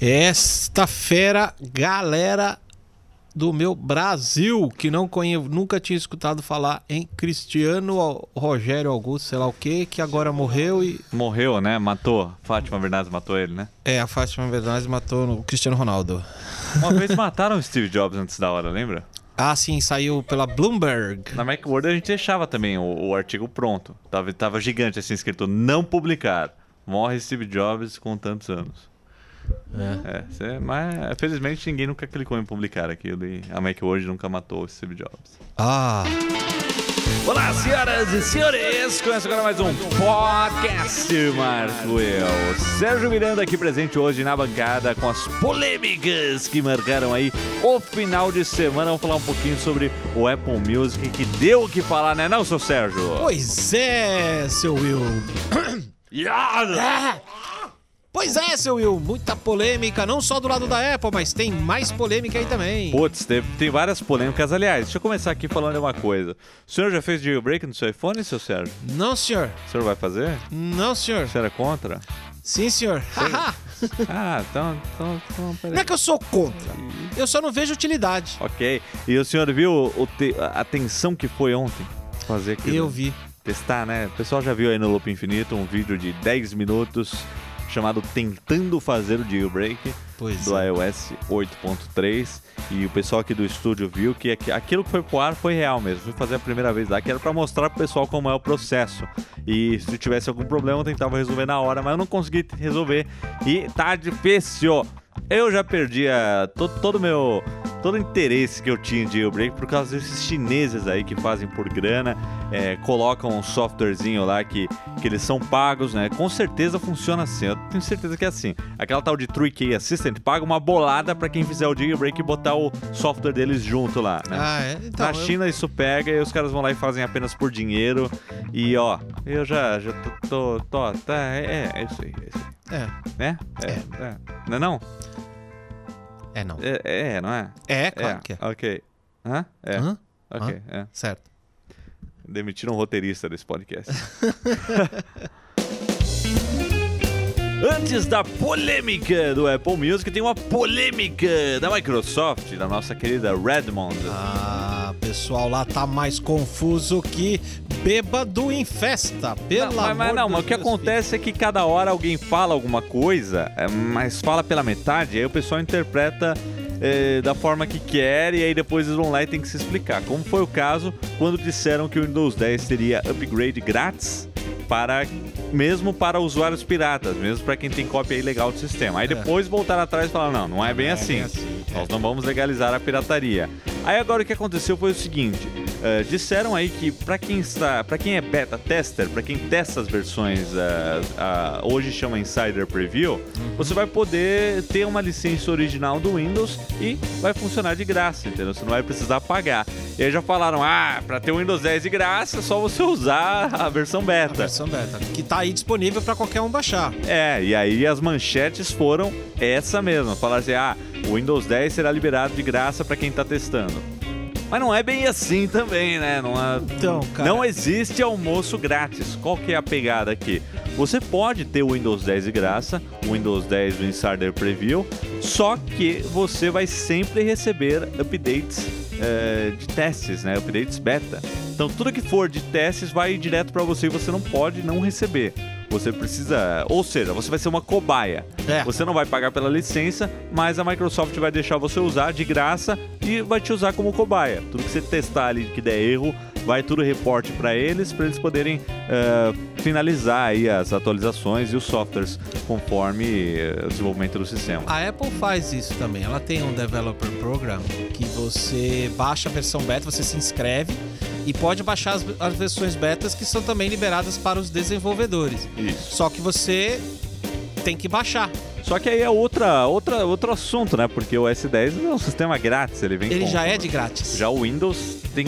Esta fera, galera do meu Brasil, que não conhe... nunca tinha escutado falar em Cristiano Rogério Augusto, sei lá o que, que agora morreu e. Morreu, né? Matou. Fátima Bernardes matou ele, né? É, a Fátima Bernardes matou o Cristiano Ronaldo. Uma vez mataram o Steve Jobs antes da hora, lembra? Ah, sim, saiu pela Bloomberg. Na Macworld a gente deixava também o, o artigo pronto. Tava, tava gigante assim escrito não publicar. Morre Steve Jobs com tantos anos. É. é mas felizmente ninguém nunca clicou em publicar aquilo e a Macworld nunca matou o Steve Jobs. Ah. Olá, senhoras e senhores! Começa agora mais um podcast Marco Eu. Sérgio Miranda aqui presente hoje na bancada com as polêmicas que marcaram aí o final de semana. Vamos falar um pouquinho sobre o Apple Music que deu o que falar, né, não, seu Sérgio? Pois é, seu Will. Yeah! Pois é, seu Will, muita polêmica, não só do lado da Apple, mas tem mais polêmica aí também. Putz, tem, tem várias polêmicas. Aliás, deixa eu começar aqui falando uma coisa. O senhor já fez jailbreak no seu iPhone, seu Sérgio? Não, senhor. O senhor vai fazer? Não, senhor. O senhor é contra? Sim, senhor. ah, então, então, então Não é que eu sou contra. Eu só não vejo utilidade. Ok. E o senhor viu o te... a tensão que foi ontem? Fazer aquilo? Eu vi. Testar, né? O pessoal já viu aí no Loop Infinito um vídeo de 10 minutos chamado Tentando Fazer o Jailbreak pois do é. iOS 8.3 e o pessoal aqui do estúdio viu que aquilo que foi pro ar foi real mesmo. Fui fazer a primeira vez lá, que era para mostrar pro pessoal como é o processo. E se tivesse algum problema, eu tentava resolver na hora, mas eu não consegui resolver e tá difícil. Eu já perdi a, todo, todo meu todo o interesse que eu tinha de jailbreak por causa desses chineses aí que fazem por grana, é, colocam um softwarezinho lá que, que eles são pagos, né? Com certeza funciona assim, eu tenho certeza que é assim. Aquela tal de 3K Assistant paga uma bolada para quem fizer o jailbreak e botar o software deles junto lá, né? Ah, é? Então, Na China eu... isso pega e os caras vão lá e fazem apenas por dinheiro. E ó, eu já, já tô, tô, tô tá, é, é, isso aí, é isso aí. É. Né? É, É. é. Não é não? É, não. É, é, não é? É, claro que é. Ok. Hã? É. Hã? Ok, é. Certo. Demitiram um roteirista desse podcast. Antes da polêmica do Apple Music, tem uma polêmica da Microsoft, da nossa querida Redmond. Ah, pessoal lá tá mais confuso que bêbado em festa. Pelo não, mas, mas não, mas o que acontece é que cada hora alguém fala alguma coisa, é, mas fala pela metade, aí o pessoal interpreta é, da forma que quer e aí depois eles vão lá e tem que se explicar. Como foi o caso quando disseram que o Windows 10 teria upgrade grátis para mesmo para usuários piratas, mesmo para quem tem cópia ilegal do sistema. Aí depois voltaram atrás e falaram: não, não é bem Não é assim. bem assim, é. Nós não vamos legalizar a pirataria. Aí agora o que aconteceu foi o seguinte: eh, disseram aí que para quem está, para quem é beta tester, para quem testa as versões, eh, ah, hoje chama Insider Preview, você vai poder ter uma licença original do Windows e vai funcionar de graça, entendeu? Você não vai precisar pagar. E aí já falaram: ah, para ter o Windows 10 de graça, é só você usar a versão A beta. versão beta, que tá aí disponível para qualquer um baixar. É, e aí as manchetes foram essa mesma. Falaram assim: ah, o Windows 10 será liberado de graça para quem tá testando. Mas não é bem assim também, né? Não, é- Então, cara. não existe almoço grátis. Qual que é a pegada aqui? Você pode ter o Windows 10 de graça, o Windows 10 do Insider Preview, só que você vai sempre receber updates eh, de testes, né? Updates beta. Então tudo que for de testes vai direto para você e você não pode não receber. Você precisa, ou seja, você vai ser uma cobaia. É. Você não vai pagar pela licença, mas a Microsoft vai deixar você usar de graça e vai te usar como cobaia. Tudo que você testar ali que der erro, vai tudo reporte para eles, para eles poderem eh, finalizar aí as atualizações e os softwares conforme eh, o desenvolvimento do sistema. A Apple faz isso também. Ela tem um Developer Program que você baixa a versão beta, você se inscreve e pode baixar as, as versões betas que são também liberadas para os desenvolvedores. Isso. Só que você tem que baixar. Só que aí é outra, outra, outro assunto, né? Porque o S10 é um sistema grátis, ele vem Ele com- já é de grátis. Já o Windows tem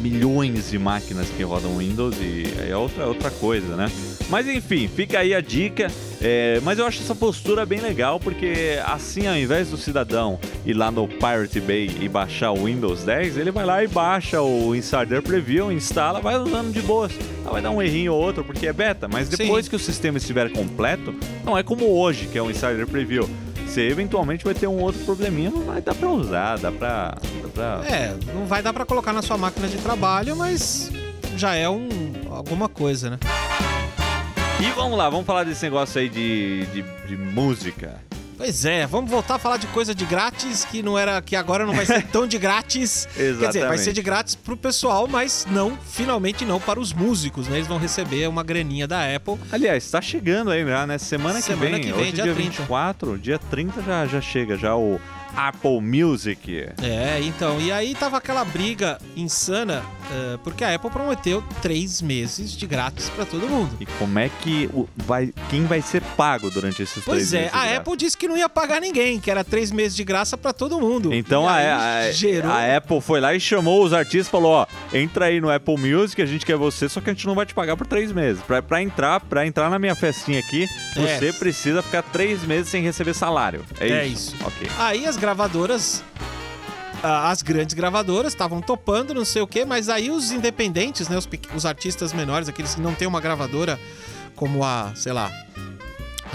milhões de máquinas que rodam Windows e aí é outra, outra coisa, né? Mas enfim, fica aí a dica. É, mas eu acho essa postura bem legal porque assim, ao invés do cidadão ir lá no Pirate Bay e baixar o Windows 10, ele vai lá e baixa o Insider Preview, instala, vai usando de boas. Ah, vai dar um errinho ou outro porque é beta, mas depois Sim. que o sistema estiver completo, não é como hoje, que é o Insider Preview. você eventualmente vai ter um outro probleminha, mas dá pra usar, dá pra. Dá pra... É, não vai dar pra colocar na sua máquina de trabalho, mas já é um alguma coisa, né? E vamos lá, vamos falar desse negócio aí de, de, de música. Pois é, vamos voltar a falar de coisa de grátis que não era que agora não vai ser tão de grátis. Quer dizer, vai ser de grátis pro pessoal, mas não, finalmente não para os músicos, né? Eles vão receber uma graninha da Apple. Aliás, tá chegando aí já, né? Semana, Semana que vem. que vem, Hoje, dia dia 30. 24, dia 30 já, já chega já o Apple Music. É, então, e aí tava aquela briga insana, eh, porque a Apple prometeu três meses de grátis pra todo mundo. E como é que o, vai, quem vai ser pago durante esses Pois três é, meses? de a graça? Apple disse que não ia pagar ninguém, que era três meses de graça pra todo mundo. Então a, a- gerou... a Apple foi lá e chamou os artistas e falou: ó, entra aí no Apple Music, a gente quer você, só que a gente não vai te pagar por três meses. Pra, pra entrar, pra entrar na minha festinha aqui, É. você precisa ficar três meses sem receber salário. É, É isso. isso. Ok. Aí as gravadoras, ah, as grandes gravadoras estavam topando, não sei o quê, mas aí os independentes, né, os, os artistas menores, aqueles que não têm uma gravadora como a, sei lá,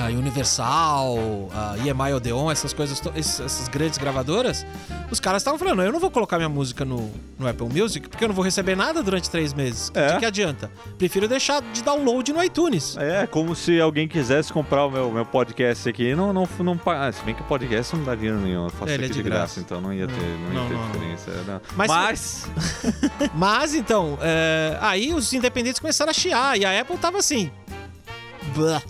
a Universal, a EMI Odeon, essas coisas, essas grandes gravadoras, os caras estavam falando, eu não vou colocar minha música no, no Apple Music porque eu não vou receber nada durante três meses. É. De que adianta? Prefiro deixar de download no iTunes. É, como se alguém quisesse comprar o meu, meu podcast aqui e não, não, não pagar. Se bem que o podcast não dá dinheiro nenhum, eu faço É, ele aqui é de de graça, graça. então não ia ter, não, Não, ia ter não, diferença. não. Mas- Mas, Mas então, é, aí os independentes começaram a chiar e a Apple tava assim. "Blá".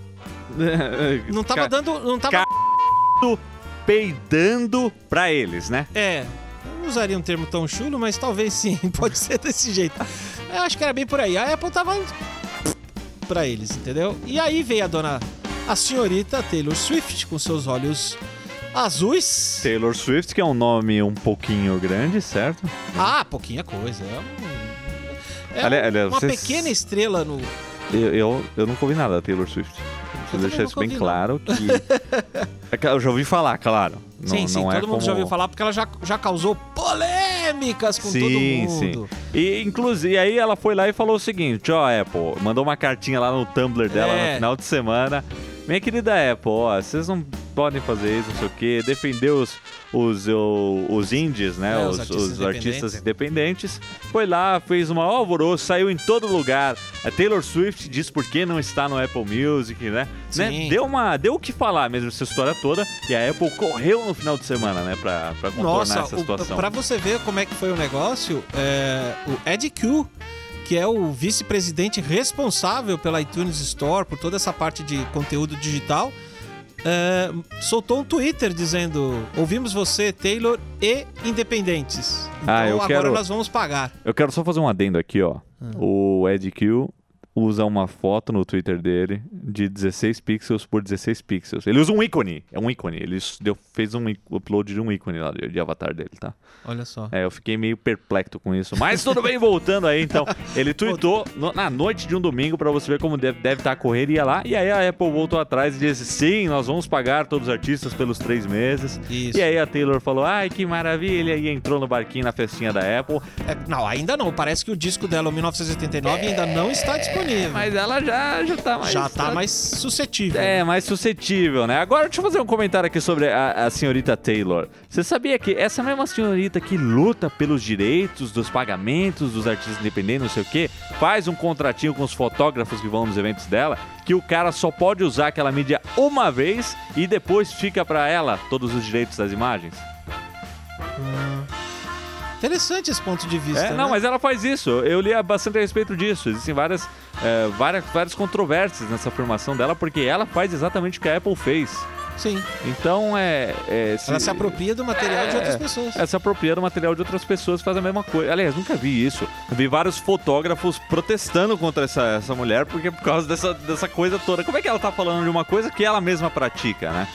Não tava dando. Não tava. Ca- peidando pra eles, né? É. Eu não usaria um termo tão chulo, mas talvez sim. Pode ser desse jeito. Eu acho que era bem por aí. A Apple tava. pra eles, entendeu? E aí veio a dona. A senhorita Taylor Swift com seus olhos azuis. Taylor Swift, que é um nome um pouquinho grande, certo? Ah, pouquinha coisa. É, um- é aliás, uma vocês- pequena estrela no. Eu, eu, eu nunca ouvi nada da Taylor Swift. Preciso deixar isso bem ouvi, claro que. É que eu já ouvi falar, claro. Não, sim, sim, não todo é mundo como... já ouviu falar porque ela já, já causou polêmicas com Sim, todo mundo. E inclusive aí ela foi lá e falou o seguinte, ó, Apple, mandou uma cartinha lá no Tumblr dela É. no final de semana. Minha querida Apple, ó, vocês não podem fazer isso, não sei o quê. Defender os, os, o- os indies, né? É, os, os artistas os artistas independentes. Foi lá, fez uma alvoroço, saiu em todo lugar. A Taylor Swift diz por que não está no Apple Music, né? né? Deu, uma, deu o que falar mesmo essa história toda. E a Apple correu no final de semana, né? Pra, pra contornar Nossa, essa o, situação. pra você ver como é que foi o negócio, é, o Ed Q, que é o vice-presidente responsável pela iTunes Store, por toda essa parte de conteúdo digital, é, soltou um Twitter dizendo: Ouvimos você, Taylor e independentes. Então Ah, eu agora quero- nós vamos pagar. Eu quero só fazer um adendo aqui, ó. Ah. O Ed Q usa uma foto no Twitter dele de 16 pixels por 16 pixels. Ele usa um ícone. É um ícone. Ele deu, fez um upload de um ícone lá de, de avatar dele, tá? Olha só. É, eu fiquei meio perplexo com isso. Mas tudo bem, voltando aí, então. Ele tweetou no- na noite de um domingo pra você ver como deve, deve estar a correria lá. E aí a Apple voltou atrás e disse: sim, nós vamos pagar todos os artistas pelos três meses. Isso. E aí a Taylor falou: ai, que maravilha. E entrou no barquinho na festinha da Apple. É, não, ainda não. Parece que o disco dela, o 1989, ainda não está disponível. Mas ela já, já tá mais. Já tá mais suscetível. É, mais suscetível, né? Agora, deixa eu fazer um comentário aqui sobre a, a senhorita Taylor. Você sabia que essa mesma senhorita que luta pelos direitos dos pagamentos dos artistas independentes, não sei o quê, faz um contratinho com os fotógrafos que vão nos eventos dela, que o cara só pode usar aquela mídia uma vez e depois fica pra ela todos os direitos das imagens? Interessante esse ponto de vista. É, né? não, mas ela faz isso. Eu li bastante a respeito disso. Existem várias, é, várias, várias controvérsias nessa afirmação dela, porque ela faz exatamente o que a Apple fez. Sim. Então é. é, Ela se apropria do material de É. outras pessoas. É se apropriar do material de outras pessoas faz a mesma coisa. Aliás, nunca vi isso. Eu vi vários fotógrafos protestando contra essa, essa mulher porque por causa dessa, dessa coisa toda. Como é que ela tá falando de uma coisa que ela mesma pratica, né?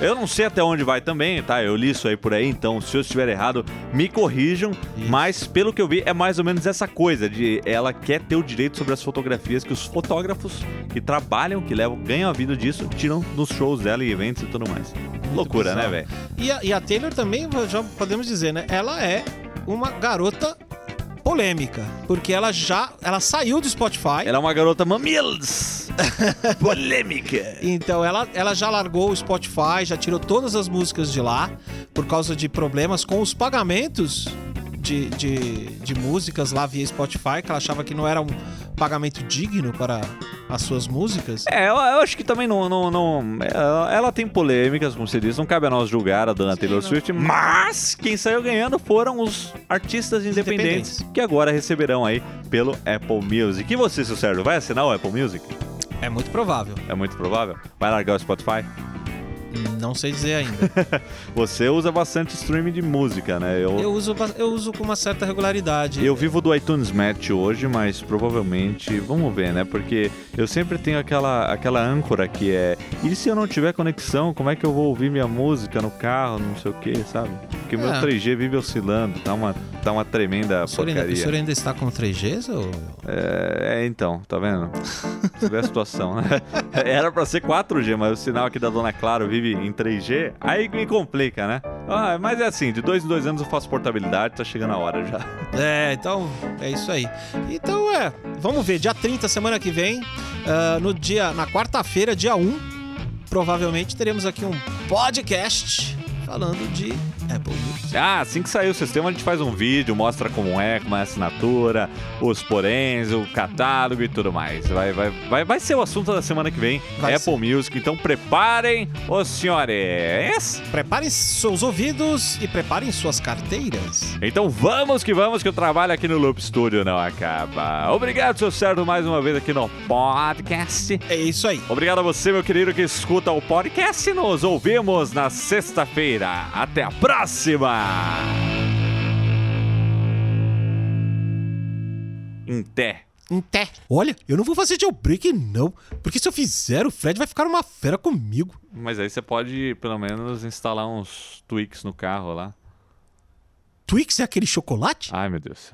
É. Eu não sei até onde vai também, tá? Eu li isso aí por aí, então se eu estiver errado, me corrijam. Isso. Mas pelo que eu vi, é mais ou menos essa coisa de ela quer ter o direito sobre as fotografias que os fotógrafos que trabalham, que levam, ganham a vida disso, tiram nos shows dela e eventos e tudo mais. Loucura, né, bizarro. velho? E, a, e a Taylor também, já podemos dizer, né? Ela é uma garota polêmica. Porque ela já. Ela saiu do Spotify. Ela é uma garota mamilos. Polêmica! Então ela, ela já largou o Spotify, já tirou todas as músicas de lá por causa de problemas com os pagamentos de, de, de músicas lá via Spotify, que ela achava que não era um pagamento digno para as suas músicas. É, eu, eu acho que também não. não, não ela, ela tem polêmicas, como você disse, não cabe a nós julgar a dona Sim, Taylor não. Swift, mas quem saiu ganhando foram os artistas independentes, Independentes. que agora receberão aí pelo Apple Music. E você, seu Sérgio, vai assinar o Apple Music? É muito provável. É muito provável. Vai largar o Spotify? Não sei dizer ainda. Você usa bastante streaming de música, né? Eu, Eu uso, eu uso com uma certa regularidade. Eu vivo do iTunes Match hoje, mas provavelmente, vamos ver, né? Porque eu sempre tenho aquela, aquela âncora que é, e se eu não tiver conexão, como é que eu vou ouvir minha música no carro, não sei o que, sabe? Porque meu É. 3G vive oscilando, tá uma, tá uma tremenda O senhor, ainda, o porcaria. senhor ainda está com 3Gs? Ou... É, é, então, tá vendo? Você vê a situação, né? Era pra ser 4G, mas o sinal aqui da Dona Claro vive em 3G, aí me complica, né? Ah, mas é assim, de dois em dois anos eu faço portabilidade, tá chegando a hora já. É, então é isso aí. Então é, vamos ver, dia 30, semana que vem, ah, no dia, na quarta-feira, dia 1, provavelmente teremos aqui um podcast falando de Apple Music. Ah, assim que sair o sistema, a gente faz um vídeo, mostra como é, como é a assinatura, os poréns, o catálogo e tudo mais. Vai, vai, vai, vai ser o assunto da semana que vem, Vai Apple Music. Então preparem os senhores. Preparem seus ouvidos e preparem suas carteiras. Então vamos que vamos, que o trabalho aqui no Loop Studio não acaba. Obrigado, seu Sérgio, mais uma vez aqui no podcast. É isso aí. Obrigado a você, meu querido, que escuta o podcast. Nos ouvimos na sexta-feira. Até a próxima! Em té. Em té. Olha, eu não vou fazer jailbreak não, porque se eu fizer, o Fred vai ficar uma fera comigo. Mas aí você pode, pelo menos, instalar uns tweaks no carro lá. Twix é aquele chocolate? Ai, meu Deus.